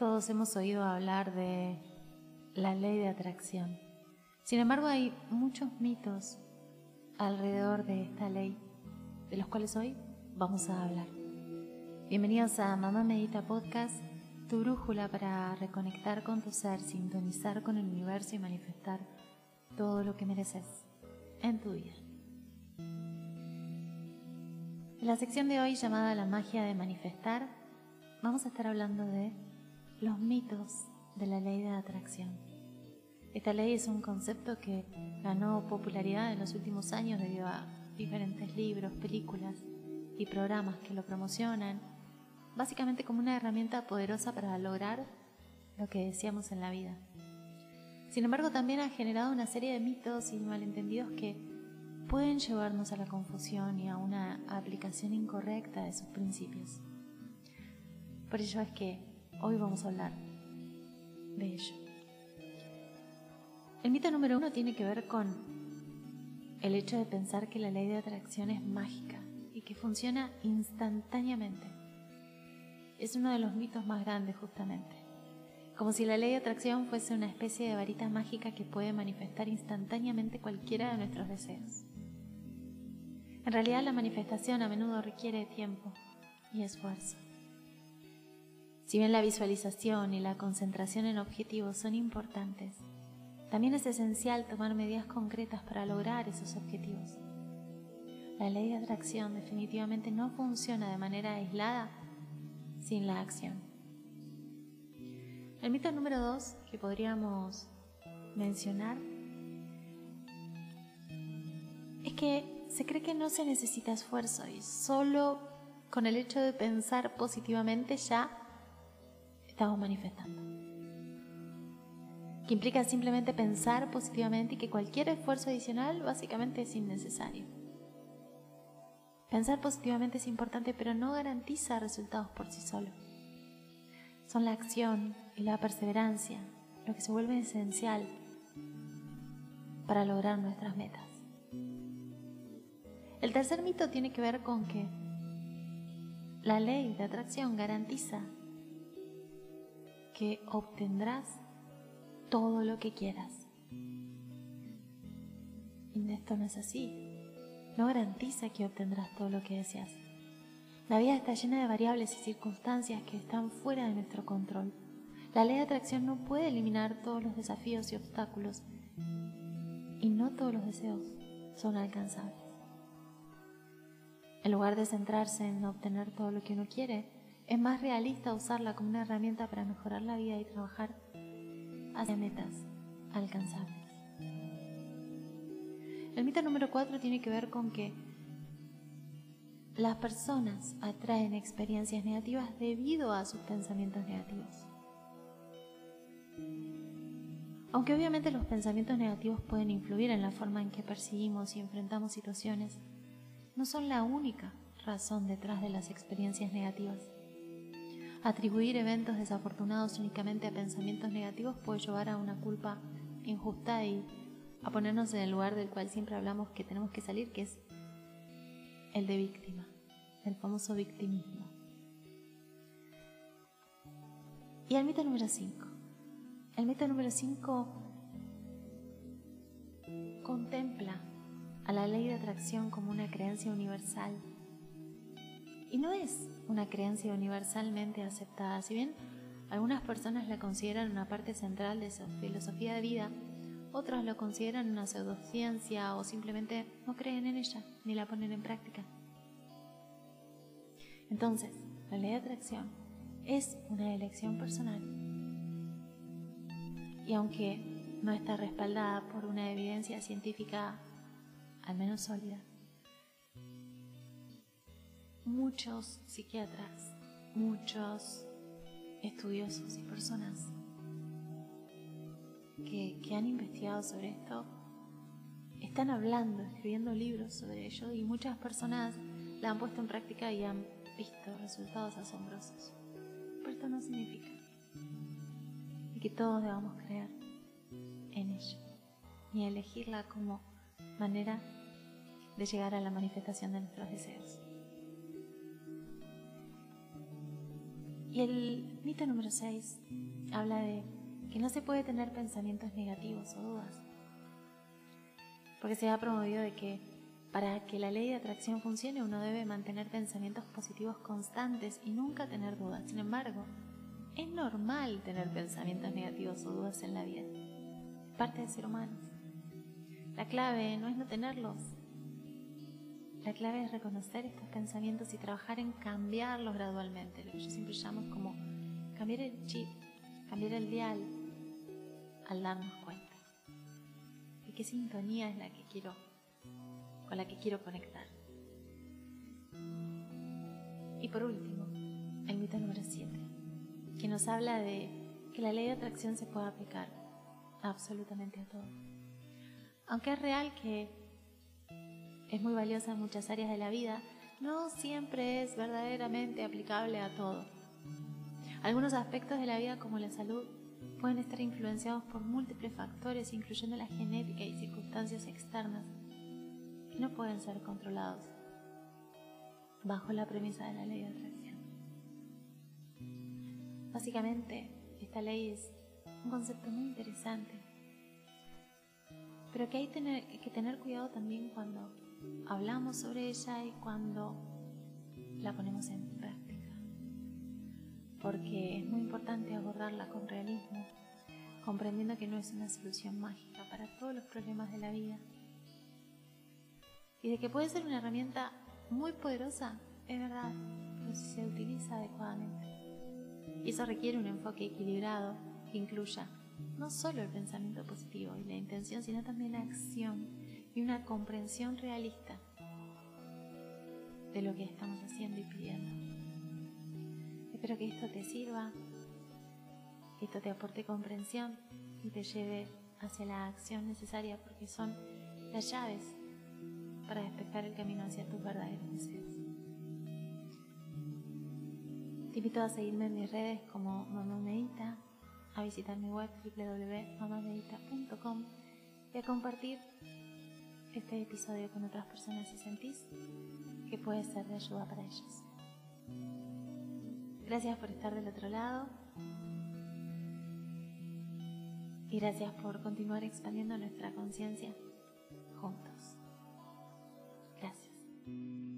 Todos hemos oído hablar de la ley de atracción. Sin embargo, hay muchos mitos alrededor de esta ley, de los cuales hoy vamos a hablar. Bienvenidos a Mamá Medita Podcast, tu brújula para reconectar con tu ser, sintonizar con el universo y manifestar todo lo que mereces en tu vida. En la sección de hoy llamada La magia de manifestar, vamos a estar hablando de los mitos de la ley de atracción. Esta ley es un concepto que ganó popularidad en los últimos años debido a diferentes libros, películas y programas que lo promocionan, básicamente como una herramienta poderosa para lograr lo que deseamos en la vida. Sin embargo, también ha generado una serie de mitos y malentendidos que pueden llevarnos a la confusión y a una aplicación incorrecta de sus principios. Por ello es que Hoy vamos a hablar de ello. El mito número uno tiene que ver con el hecho de pensar que la ley de atracción es mágica y que funciona instantáneamente. Es uno de los mitos más grandes justamente. Como si la ley de atracción fuese una especie de varita mágica que puede manifestar instantáneamente cualquiera de nuestros deseos. En realidad la manifestación a menudo requiere tiempo y esfuerzo. Si bien la visualización y la concentración en objetivos son importantes, también es esencial tomar medidas concretas para lograr esos objetivos. La ley de atracción definitivamente no funciona de manera aislada sin la acción. El mito número dos que podríamos mencionar es que se cree que no se necesita esfuerzo y solo con el hecho de pensar positivamente ya estamos manifestando. Que implica simplemente pensar positivamente y que cualquier esfuerzo adicional básicamente es innecesario. Pensar positivamente es importante, pero no garantiza resultados por sí solo. Son la acción y la perseverancia lo que se vuelve esencial para lograr nuestras metas. El tercer mito tiene que ver con que la ley de atracción garantiza que obtendrás todo lo que quieras. Y esto no es así. No garantiza que obtendrás todo lo que deseas. La vida está llena de variables y circunstancias que están fuera de nuestro control. La ley de atracción no puede eliminar todos los desafíos y obstáculos y no todos los deseos son alcanzables. En lugar de centrarse en obtener todo lo que uno quiere, es más realista usarla como una herramienta para mejorar la vida y trabajar hacia metas alcanzables. El mito número 4 tiene que ver con que las personas atraen experiencias negativas debido a sus pensamientos negativos. Aunque obviamente los pensamientos negativos pueden influir en la forma en que percibimos y enfrentamos situaciones, no son la única razón detrás de las experiencias negativas. Atribuir eventos desafortunados únicamente a pensamientos negativos puede llevar a una culpa injusta y a ponernos en el lugar del cual siempre hablamos que tenemos que salir, que es el de víctima, el famoso victimismo. Y el mito número 5. El mito número 5 contempla a la ley de atracción como una creencia universal y no es una creencia universalmente aceptada. Si bien algunas personas la consideran una parte central de su filosofía de vida, otros lo consideran una pseudociencia o simplemente no creen en ella ni la ponen en práctica. Entonces, la ley de atracción es una elección personal. Y aunque no está respaldada por una evidencia científica al menos sólida, muchos psiquiatras, muchos estudiosos y personas que, han investigado sobre esto están hablando, escribiendo libros sobre ello y muchas personas la han puesto en práctica y han visto resultados asombrosos. Pero esto no significa que todos debamos creer en ello ni elegirla como manera de llegar a la manifestación de nuestros deseos. Y el mito número 6 habla de que no se puede tener pensamientos negativos o dudas. Porque se ha promovido de que para que la ley de atracción funcione uno debe mantener pensamientos positivos constantes y nunca tener dudas. Sin embargo, es normal tener pensamientos negativos o dudas en la vida. Parte de ser humanos. La clave no es no tenerlos. La clave es reconocer estos pensamientos y trabajar en cambiarlos gradualmente, lo que yo siempre llamo como cambiar el chip, cambiar el dial al darnos cuenta de qué sintonía es la que quiero, con la que quiero conectar. Y por último, el mito número 7, que nos habla de que la ley de atracción se puede aplicar absolutamente a todo. Aunque es real que es muy valiosa en muchas áreas de la vida, no siempre es verdaderamente aplicable a todo. Algunos aspectos de la vida como la salud pueden estar influenciados por múltiples factores, incluyendo la genética y circunstancias externas, que no pueden ser controlados bajo la premisa de la ley de atracción. Básicamente, esta ley es un concepto muy interesante, pero que hay que tener cuidado también cuando hablamos sobre ella y cuando la ponemos en práctica. Porque es muy importante abordarla con realismo, comprendiendo que no es una solución mágica para todos los problemas de la vida. Y de que puede ser una herramienta muy poderosa, es verdad, pero si se utiliza adecuadamente. Y eso requiere un enfoque equilibrado que incluya no solo el pensamiento positivo y la intención, sino también la acción y una comprensión realista de lo que estamos haciendo y pidiendo. Espero que esto te sirva, que esto te aporte comprensión y te lleve hacia la acción necesaria porque son las llaves para despejar el camino hacia tus verdaderos deseos. Te invito a seguirme en mis redes como Mamá Medita, a visitar mi web www.mamamedita.com y a compartir este episodio con otras personas si sentís que puede ser de ayuda para ellos. Gracias por estar del otro lado y gracias por continuar expandiendo nuestra conciencia juntos. Gracias.